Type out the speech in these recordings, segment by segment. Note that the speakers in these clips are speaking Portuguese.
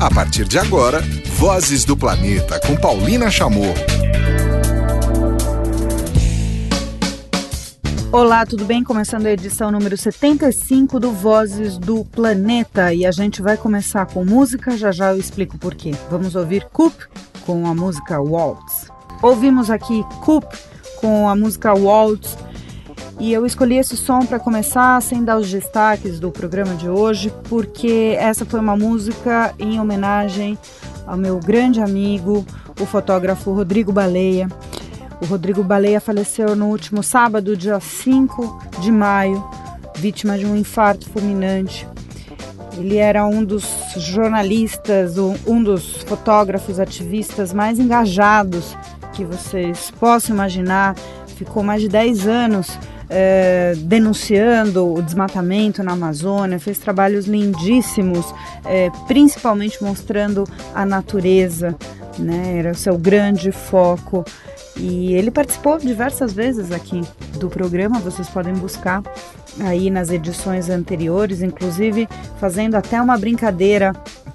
A partir de agora, Vozes do Planeta com Paulina Chamorro. Olá, tudo bem? Começando a edição número 75 do Vozes do Planeta e a gente vai começar com música, já já eu explico por quê. Vamos ouvir Coop com a música Waltz. Ouvimos aqui Coop com a música Waltz e eu escolhi esse som para começar sem dar os destaques do programa de hoje, porque essa foi uma música em homenagem ao meu grande amigo, o fotógrafo Rodrigo Baleia. O Rodrigo Baleia faleceu no último sábado, dia 5 de maio, vítima de um infarto fulminante. Ele era um dos jornalistas, um dos fotógrafos ativistas mais engajados que vocês possam imaginar. Ficou mais de 10 anos é, denunciando o desmatamento na Amazônia, fez trabalhos lindíssimos, é, principalmente mostrando a natureza, né? Era o seu grande foco. E ele participou diversas vezes aqui do programa, vocês podem buscar aí nas edições anteriores, inclusive fazendo até uma brincadeira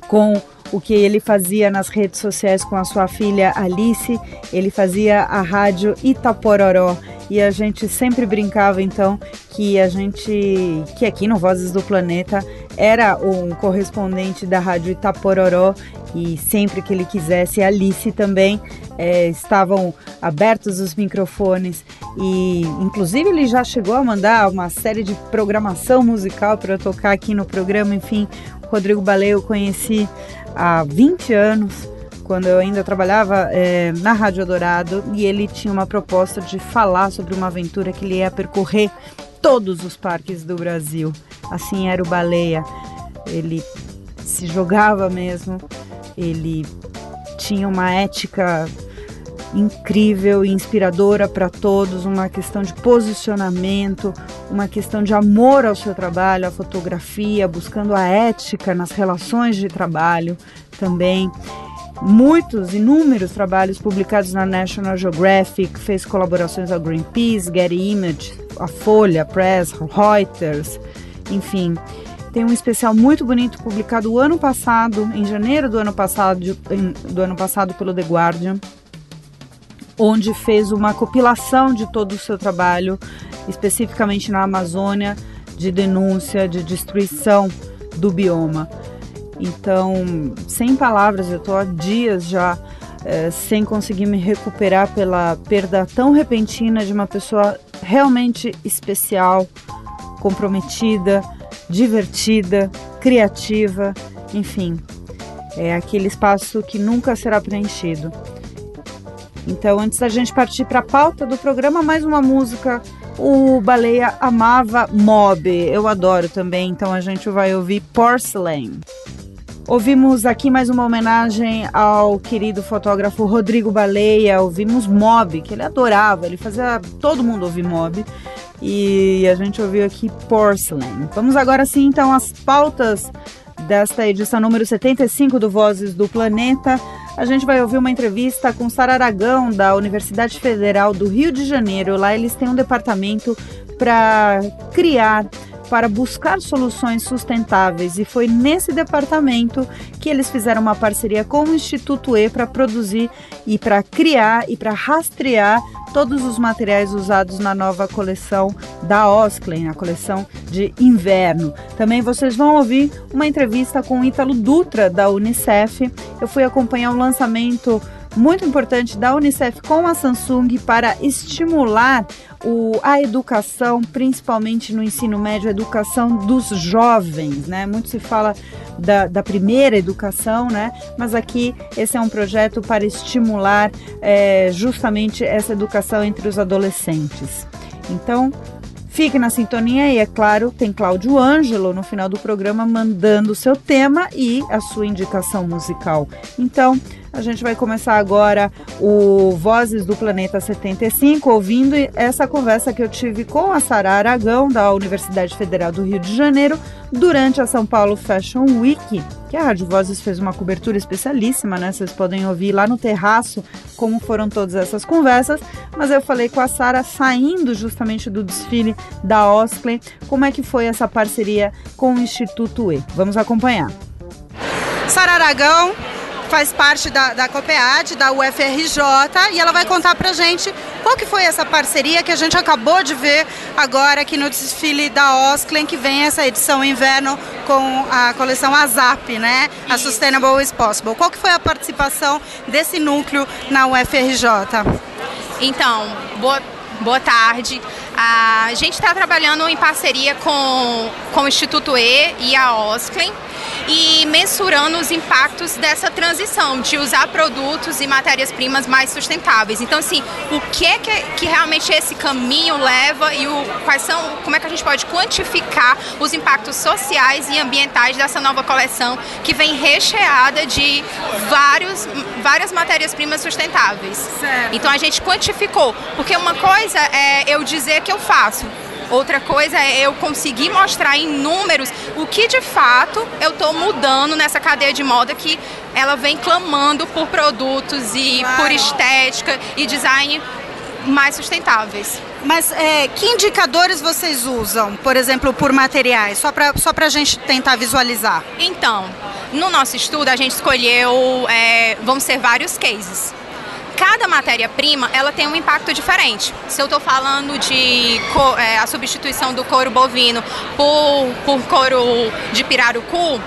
com o que ele fazia nas redes sociais com a sua filha Alice. Ele fazia a rádio Itapororó e a gente sempre brincava então que a gente, que aqui no Vozes do Planeta era um correspondente da rádio Itapororó e sempre que ele quisesse, Alice também é, estavam abertos os microfones. E inclusive ele já chegou a mandar uma série de programação musical para tocar aqui no programa, enfim, o Rodrigo Baleia eu conheci há 20 anos quando eu ainda trabalhava é, na Rádio Dourado e ele tinha uma proposta de falar sobre uma aventura que ele ia percorrer todos os parques do Brasil. Assim era o Baleia. Ele se jogava mesmo, ele tinha uma ética incrível e inspiradora para todos, uma questão de posicionamento, uma questão de amor ao seu trabalho, à fotografia, buscando a ética nas relações de trabalho também muitos, inúmeros trabalhos publicados na National Geographic, fez colaborações ao Greenpeace, Getty Image, a Folha, Press, Reuters, enfim. Tem um especial muito bonito publicado o ano passado, em janeiro do ano passado, do ano passado pelo The Guardian, onde fez uma compilação de todo o seu trabalho, especificamente na Amazônia, de denúncia, de destruição do bioma. Então, sem palavras, eu estou há dias já é, sem conseguir me recuperar pela perda tão repentina de uma pessoa realmente especial, comprometida, divertida, criativa, enfim. É aquele espaço que nunca será preenchido. Então, antes da gente partir para a pauta do programa, mais uma música. O Baleia amava Mob, eu adoro também, então a gente vai ouvir Porcelain. Ouvimos aqui mais uma homenagem ao querido fotógrafo Rodrigo Baleia. Ouvimos Mob, que ele adorava, ele fazia todo mundo ouvir Mob. E a gente ouviu aqui Porcelain. Vamos agora sim então às pautas desta edição número 75 do Vozes do Planeta. A gente vai ouvir uma entrevista com Sara Aragão, da Universidade Federal do Rio de Janeiro. Lá eles têm um departamento para criar para buscar soluções sustentáveis e foi nesse departamento que eles fizeram uma parceria com o Instituto E para produzir e para criar e para rastrear todos os materiais usados na nova coleção da Osklen, a coleção de inverno. Também vocês vão ouvir uma entrevista com o Ítalo Dutra da Unicef. Eu fui acompanhar o lançamento muito importante da Unicef com a Samsung para estimular o, a educação, principalmente no ensino médio, a educação dos jovens, né? Muito se fala da, da primeira educação, né? Mas aqui esse é um projeto para estimular é, justamente essa educação entre os adolescentes. Então, Fique na sintonia e, é claro, tem Cláudio Ângelo no final do programa mandando o seu tema e a sua indicação musical. Então, a gente vai começar agora o Vozes do Planeta 75, ouvindo essa conversa que eu tive com a Sara Aragão, da Universidade Federal do Rio de Janeiro, durante a São Paulo Fashion Week, que a Rádio Vozes fez uma cobertura especialíssima, né? Vocês podem ouvir lá no terraço como foram todas essas conversas. Mas eu falei com a Sara saindo justamente do desfile da Oskley, como é que foi essa parceria com o Instituto E. Vamos acompanhar. Sara Aragão faz parte da, da COPEAD, da UFRJ, e ela vai contar pra gente qual que foi essa parceria que a gente acabou de ver agora aqui no desfile da Osklen, que vem essa edição inverno com a coleção ASAP, né? A Sustainable is Possible. Qual que foi a participação desse núcleo na UFRJ? Então, boa, boa tarde. A gente está trabalhando em parceria com, com o Instituto E e a Osklen e mensurando os impactos dessa transição de usar produtos e matérias-primas mais sustentáveis. Então, assim, o que é que, que realmente esse caminho leva e o, quais são, como é que a gente pode quantificar os impactos sociais e ambientais dessa nova coleção que vem recheada de vários, várias matérias-primas sustentáveis. Certo. Então a gente quantificou, porque uma coisa é eu dizer que eu faço, Outra coisa é eu conseguir mostrar em números o que de fato eu estou mudando nessa cadeia de moda que ela vem clamando por produtos e por estética e design mais sustentáveis. Mas é, que indicadores vocês usam, por exemplo, por materiais? Só para só a gente tentar visualizar. Então, no nosso estudo a gente escolheu, é, vão ser vários cases cada matéria-prima ela tem um impacto diferente. Se eu estou falando de é, a substituição do couro bovino por, por couro de pirarucu,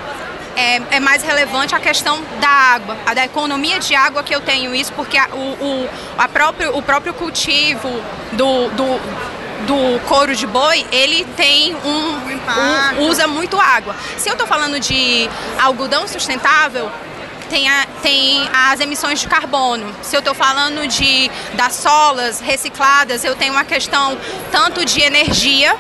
é, é, mais relevante a questão da água, a da economia de água que eu tenho isso, porque a, o, o, a próprio, o próprio cultivo do, do do couro de boi, ele tem um, um, usa muito água. Se eu estou falando de algodão sustentável, tem, a, tem as emissões de carbono. Se eu estou falando de das solas recicladas, eu tenho uma questão tanto de energia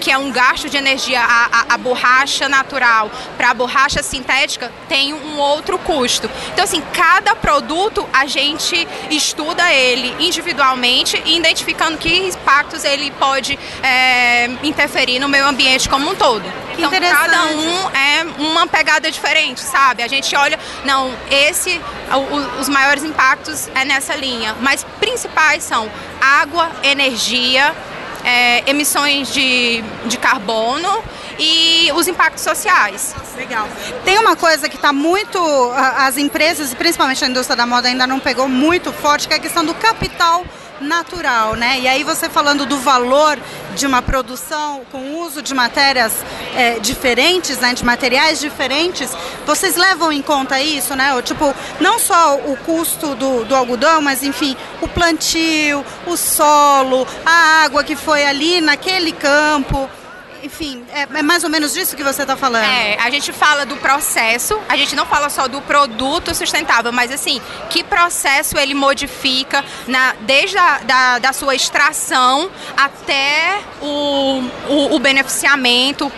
que é um gasto de energia, a, a, a borracha natural para a borracha sintética tem um outro custo. Então, assim, cada produto a gente estuda ele individualmente, identificando que impactos ele pode é, interferir no meio ambiente como um todo. Então, cada um é uma pegada diferente, sabe? A gente olha, não, esse, o, os maiores impactos é nessa linha, mas principais são água, energia, é, emissões de, de carbono e os impactos sociais. Legal. Tem uma coisa que está muito. As empresas, principalmente a indústria da moda, ainda não pegou muito forte, que é a questão do capital natural, né? E aí você falando do valor de uma produção com uso de matérias é, diferentes, né? De materiais diferentes, vocês levam em conta isso, né? O, tipo, não só o custo do, do algodão, mas enfim, o plantio, o solo, a água que foi ali naquele campo enfim, é, é, mais ou menos disso que você está falando. É, a gente fala do processo, a gente não fala só do produto sustentável, mas assim, que processo ele modifica na, desde a da, da sua extração até o, o, o beneficiamento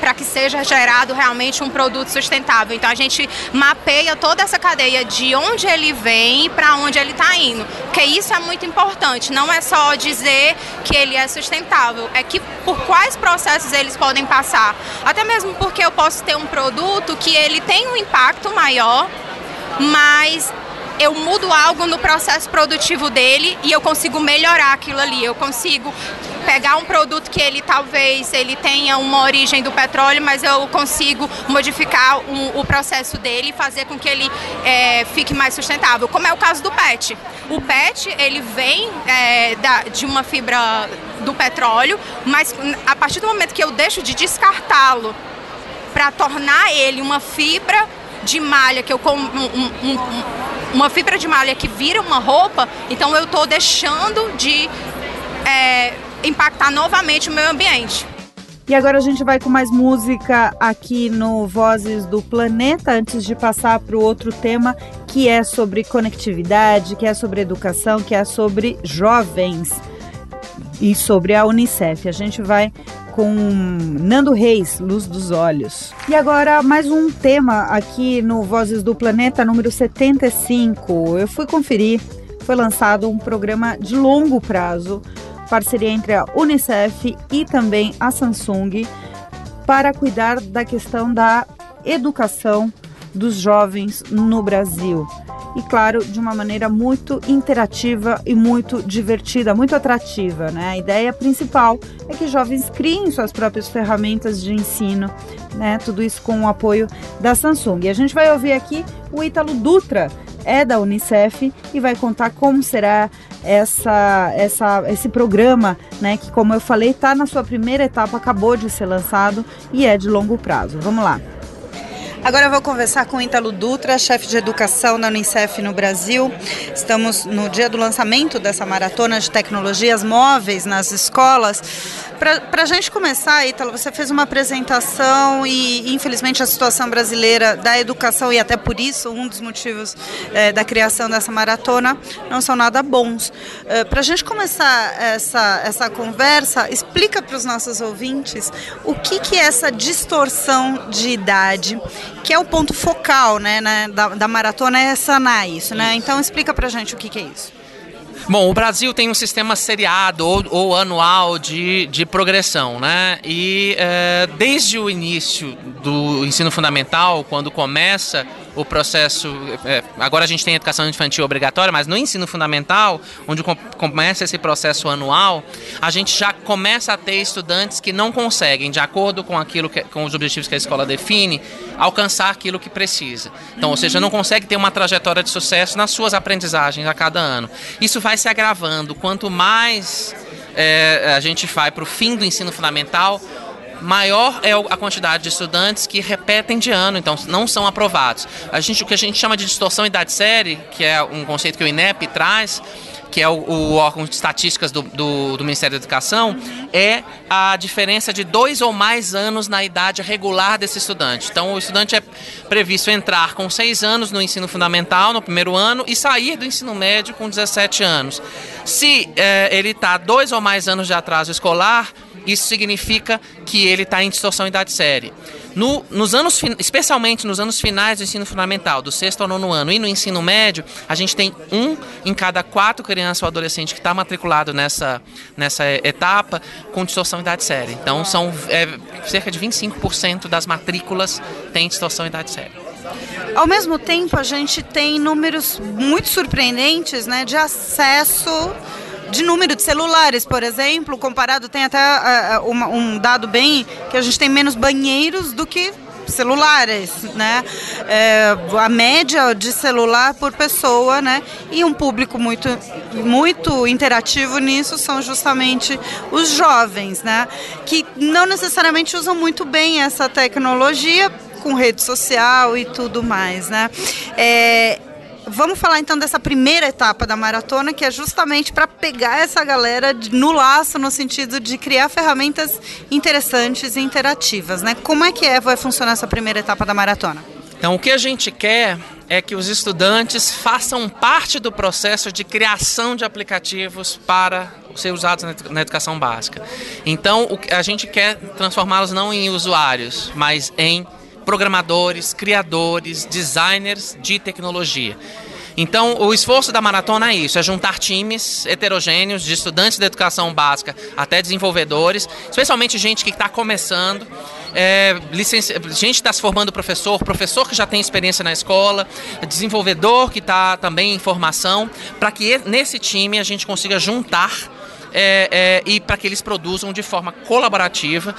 para que seja gerado realmente um produto sustentável. Então a gente mapeia toda essa cadeia de onde ele vem e para onde ele está indo. Porque isso é muito importante. Não é só dizer que ele é sustentável, é que por quais processos eles podem passar. Até mesmo porque eu posso ter um produto que ele tem um impacto maior, mas eu mudo algo no processo produtivo dele e eu consigo melhorar aquilo ali. Eu consigo pegar um produto que ele talvez ele tenha uma origem do petróleo, mas eu consigo modificar um, o processo dele e fazer com que ele é, fique mais sustentável, como é o caso do PET. O PET ele vem é, da, de uma fibra do petróleo, mas a partir do momento que eu deixo de descartá-lo para tornar ele uma fibra de malha que eu um, um, um, uma fibra de malha que vira uma roupa, então eu estou deixando de é, impactar novamente o meio ambiente. E agora a gente vai com mais música aqui no Vozes do Planeta, antes de passar para o outro tema que é sobre conectividade, que é sobre educação, que é sobre jovens e sobre a Unicef. A gente vai com Nando Reis, Luz dos Olhos. E agora mais um tema aqui no Vozes do Planeta número 75. Eu fui conferir, foi lançado um programa de longo prazo, parceria entre a Unicef e também a Samsung, para cuidar da questão da educação dos jovens no Brasil e, claro, de uma maneira muito interativa e muito divertida, muito atrativa. Né? A ideia principal é que jovens criem suas próprias ferramentas de ensino né? Tudo isso com o apoio da Samsung. E a gente vai ouvir aqui o Ítalo Dutra, é da Unicef e vai contar como será essa, essa, esse programa, né? Que, como eu falei, está na sua primeira etapa, acabou de ser lançado e é de longo prazo. Vamos lá. Agora eu vou conversar com Ítalo Dutra, chefe de educação da Unicef no Brasil. Estamos no dia do lançamento dessa maratona de tecnologias móveis nas escolas. Para a gente começar, Ítalo, você fez uma apresentação e, infelizmente, a situação brasileira da educação, e até por isso, um dos motivos é, da criação dessa maratona, não são nada bons. É, para a gente começar essa, essa conversa, explica para os nossos ouvintes o que, que é essa distorção de idade que é o ponto focal né, né da, da, maratona, é sanar isso, né? Então explica pra gente o que, que é isso. Bom, o Brasil tem um sistema seriado ou, ou anual de, de progressão, né? E é, desde o início do ensino fundamental, quando começa o processo. É, agora a gente tem educação infantil obrigatória, mas no ensino fundamental, onde com, começa esse processo anual, a gente já começa a ter estudantes que não conseguem, de acordo com aquilo que, com os objetivos que a escola define, alcançar aquilo que precisa. Então, ou seja, não consegue ter uma trajetória de sucesso nas suas aprendizagens a cada ano. Isso vai se agravando. Quanto mais é, a gente vai para o fim do ensino fundamental, maior é a quantidade de estudantes que repetem de ano, então não são aprovados. A gente, o que a gente chama de distorção idade-série, que é um conceito que o INEP traz, que é o, o órgão de estatísticas do, do, do, Ministério da Educação, é a diferença de dois ou mais anos na idade regular desse estudante. Então, o estudante é previsto entrar com seis anos no ensino fundamental, no primeiro ano, e sair do ensino médio com 17 anos. Se é, ele está dois ou mais anos de atraso escolar, isso significa que ele está em distorção idade série. No, nos anos, especialmente nos anos finais do ensino fundamental, do sexto ao nono ano, e no ensino médio, a gente tem um em cada quatro crianças ou adolescente que está matriculado nessa, nessa etapa com distorção idade série. Então, são é, cerca de 25% das matrículas têm distorção idade série. Ao mesmo tempo, a gente tem números muito surpreendentes né, de acesso de número de celulares, por exemplo, comparado, tem até uh, uma, um dado bem que a gente tem menos banheiros do que celulares, né? É, a média de celular por pessoa, né? E um público muito, muito interativo nisso são justamente os jovens, né? Que não necessariamente usam muito bem essa tecnologia com rede social e tudo mais, né? É, Vamos falar então dessa primeira etapa da maratona, que é justamente para pegar essa galera no laço, no sentido de criar ferramentas interessantes e interativas, né? Como é que é, vai funcionar essa primeira etapa da maratona? Então, o que a gente quer é que os estudantes façam parte do processo de criação de aplicativos para ser usados na educação básica. Então, a gente quer transformá-los não em usuários, mas em programadores, criadores, designers de tecnologia. Então, o esforço da maratona é isso: é juntar times heterogêneos, de estudantes da educação básica até desenvolvedores, especialmente gente que está começando, é, gente que está se formando professor, professor que já tem experiência na escola, desenvolvedor que está também em formação, para que nesse time a gente consiga juntar. É, é, e para que eles produzam de forma colaborativa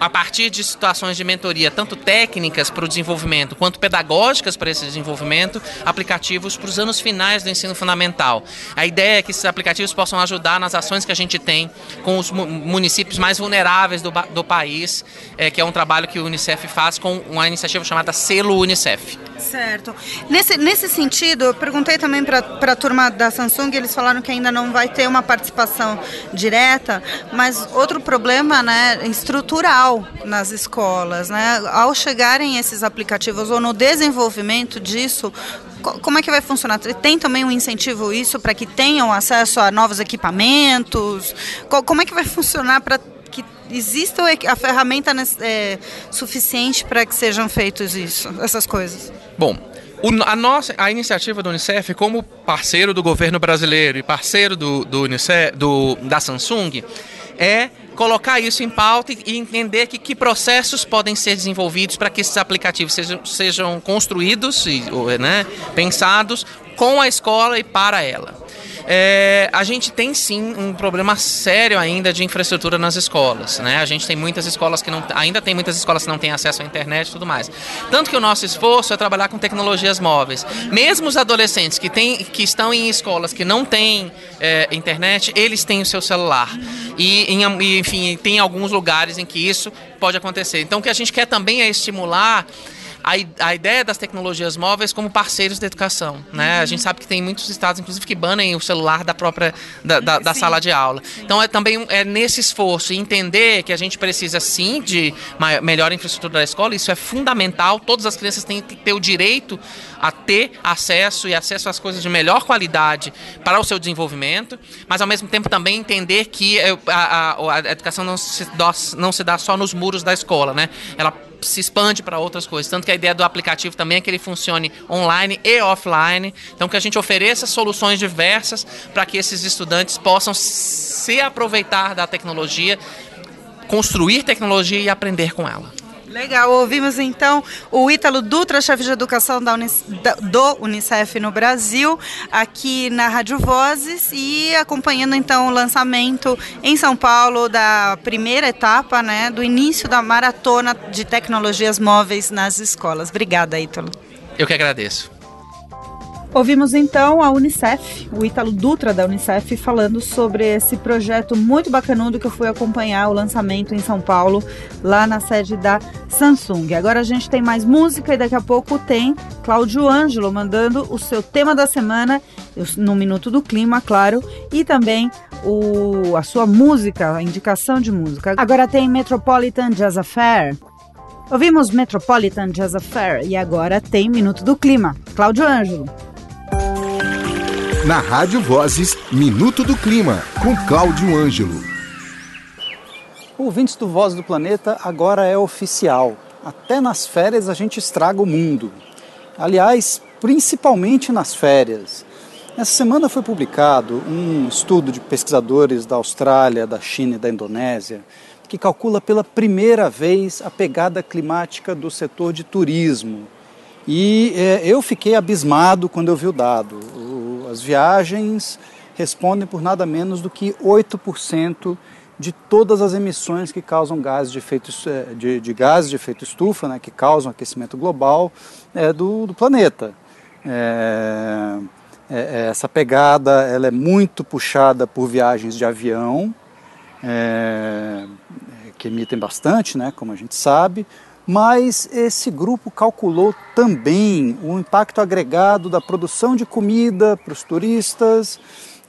a partir de situações de mentoria, tanto técnicas para o desenvolvimento quanto pedagógicas para esse desenvolvimento, aplicativos para os anos finais do ensino fundamental. A ideia é que esses aplicativos possam ajudar nas ações que a gente tem com os municípios mais vulneráveis do, do país, é, que é um trabalho que o Unicef faz com uma iniciativa chamada Selo Unicef. Certo. Nesse, nesse sentido, eu perguntei também para a turma da Samsung, eles falaram que ainda não vai ter uma participação direta, mas outro problema né, estrutural nas escolas. Né? Ao chegarem esses aplicativos ou no desenvolvimento disso, como é que vai funcionar? Tem também um incentivo isso para que tenham acesso a novos equipamentos? Como é que vai funcionar para que exista a ferramenta é, suficiente para que sejam feitos isso, essas coisas? Bom, a, nossa, a iniciativa do Unicef, como parceiro do governo brasileiro e parceiro do, do, Unicef, do da Samsung, é colocar isso em pauta e entender que, que processos podem ser desenvolvidos para que esses aplicativos sejam, sejam construídos e né, pensados com a escola e para ela. É, a gente tem sim um problema sério ainda de infraestrutura nas escolas. Né? A gente tem muitas escolas que não. Ainda tem muitas escolas que não têm acesso à internet e tudo mais. Tanto que o nosso esforço é trabalhar com tecnologias móveis. Mesmo os adolescentes que, tem, que estão em escolas que não têm é, internet, eles têm o seu celular. E, enfim, tem alguns lugares em que isso pode acontecer. Então, o que a gente quer também é estimular a, ideia das tecnologias móveis como parceiros da educação. Né? A gente sabe que tem muitos estados, inclusive, que banem o celular da própria da, da, da sala de aula. Sim. Então é também é nesse esforço entender que a gente precisa sim de maior, melhor infraestrutura da escola, isso é fundamental. Todas as crianças têm que ter o direito a ter acesso e acesso às coisas de melhor qualidade para o seu desenvolvimento, mas ao mesmo tempo também entender que a, a, a educação não se, dá, não se dá só nos muros da escola, né? Ela se expande para outras coisas. Tanto que a ideia do aplicativo também é que ele funcione online e offline. Então, que a gente ofereça soluções diversas para que esses estudantes possam se aproveitar da tecnologia, construir tecnologia e aprender com ela. Legal, ouvimos então o Ítalo Dutra, chefe de educação da do Unicef no Brasil, aqui na Rádio Vozes e acompanhando então o lançamento em São Paulo da primeira etapa, né, do início da maratona de tecnologias móveis nas escolas. Obrigada, Ítalo. Eu que agradeço. Ouvimos então a Unicef, o Ítalo Dutra da Unicef, falando sobre esse projeto muito bacanudo que eu fui acompanhar o lançamento em São Paulo, lá na sede da Samsung. Agora a gente tem mais música e daqui a pouco tem Cláudio Ângelo mandando o seu tema da semana, no Minuto do Clima, claro, e também o, a sua música, a indicação de música. Agora tem Metropolitan Jazz Affair. Ouvimos Metropolitan Jazz Affair e agora tem Minuto do Clima. Cláudio Ângelo. Na Rádio Vozes, Minuto do Clima, com Cláudio Ângelo. Ouvintes do Voz do Planeta, agora é oficial. Até nas férias a gente estraga o mundo. Aliás, principalmente nas férias. Essa semana foi publicado um estudo de pesquisadores da Austrália, da China e da Indonésia que calcula pela primeira vez a pegada climática do setor de turismo. E é, eu fiquei abismado quando eu vi o dado. As viagens respondem por nada menos do que 8% de todas as emissões que causam gases de efeito, é, de, de gases de efeito estufa, né, que causam aquecimento global é, do, do planeta. É, é essa pegada ela é muito puxada por viagens de avião, que emitem bastante, né, como a gente sabe, mas esse grupo calculou também o impacto agregado da produção de comida para os turistas,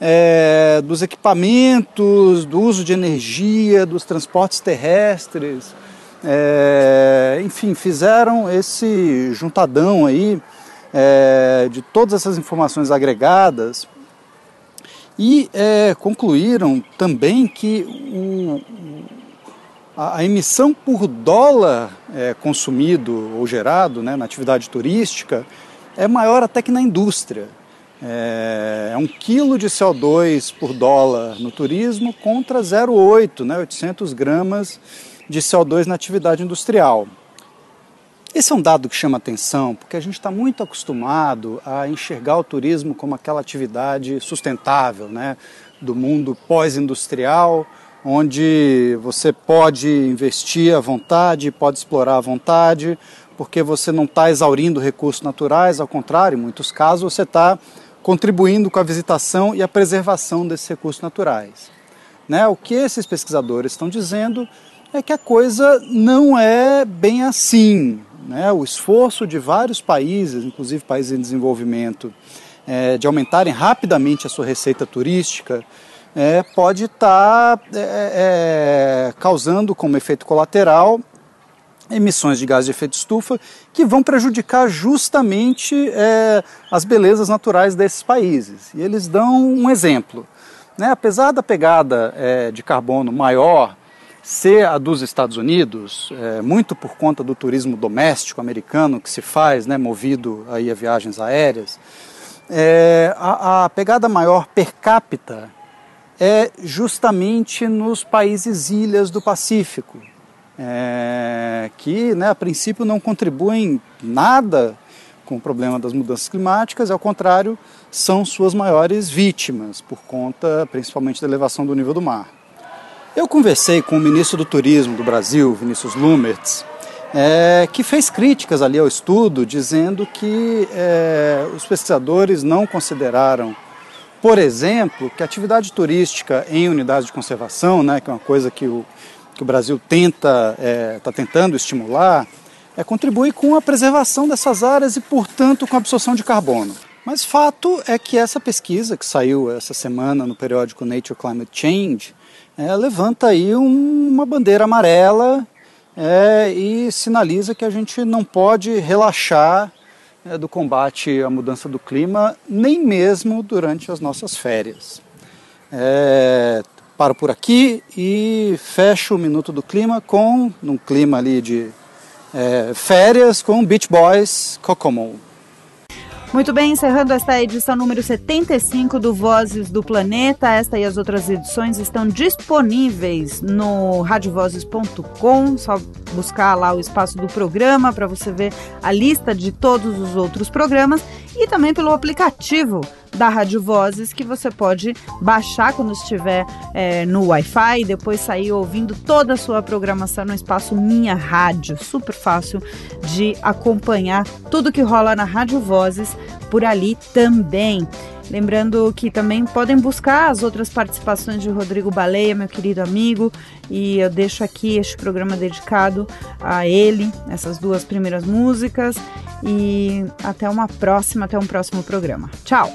é, dos equipamentos, do uso de energia, dos transportes terrestres. É, enfim, fizeram esse juntadão aí é, de todas essas informações agregadas e é, concluíram também que o, a, emissão por dólar é, consumido ou gerado né, na atividade turística é maior até que na indústria. É, é um quilo de CO2 por dólar no turismo contra 0,8, né, 800 gramas de CO2 na atividade industrial. Esse é um dado que chama atenção, porque a gente está muito acostumado a enxergar o turismo como aquela atividade sustentável, né, do mundo pós-industrial, onde você pode investir à vontade, pode explorar à vontade, porque você não está exaurindo recursos naturais, ao contrário, em muitos casos você está contribuindo com a visitação e a preservação desses recursos naturais. Né? O que esses pesquisadores estão dizendo é que a coisa não é bem assim. Né? O esforço de vários países, inclusive países em desenvolvimento, é, de aumentarem rapidamente a sua receita turística, é, pode estar tá, é, é, causando como efeito colateral emissões de gás de efeito estufa que vão prejudicar justamente é, as belezas naturais desses países. E eles dão um exemplo. Né? Apesar da pegada é, de carbono maior ser a dos Estados Unidos, é, muito por conta do turismo doméstico americano que se faz, né, movido aí a viagens aéreas, é, a, a pegada maior per capita é justamente nos países ilhas do Pacífico, é, que né, a princípio não contribuem nada com o problema das mudanças climáticas, ao contrário, são suas maiores vítimas, por conta principalmente da elevação do nível do mar. Eu conversei com o ministro do Turismo do Brasil, Vinícius Lumertz, é, que fez críticas ali ao estudo, dizendo que é, os pesquisadores não consideraram, por exemplo, que a atividade turística em unidades de conservação, né, que é uma coisa que o, que o Brasil tenta, está é, tá tentando estimular, é, contribui com a preservação dessas áreas e, portanto, com a absorção de carbono. Mas fato é que essa pesquisa que saiu essa semana no periódico Nature Climate Change é, levanta aí um, uma bandeira amarela é, e sinaliza que a gente não pode relaxar do combate à mudança do clima, nem mesmo durante as nossas férias. É, paro por aqui e fecho o Minuto do Clima com, num clima ali de é, férias, com Beach Boys Kokomo. Muito bem, encerrando esta edição número 75 do Vozes do Planeta. Esta e as outras edições estão disponíveis no radiovozes.com. Só buscar lá o espaço do programa para você ver a lista de todos os outros programas e também pelo aplicativo da Rádio Vozes que você pode baixar quando estiver é, no Wi-Fi e depois sair ouvindo toda a sua programação no espaço Minha Rádio. Super fácil de acompanhar tudo que rola na Rádio Vozes por ali também. Lembrando que também podem buscar as outras participações de Rodrigo Baleia, meu querido amigo, e eu deixo aqui este programa dedicado a ele, essas duas primeiras músicas, e até uma próxima, até um próximo programa. Tchau!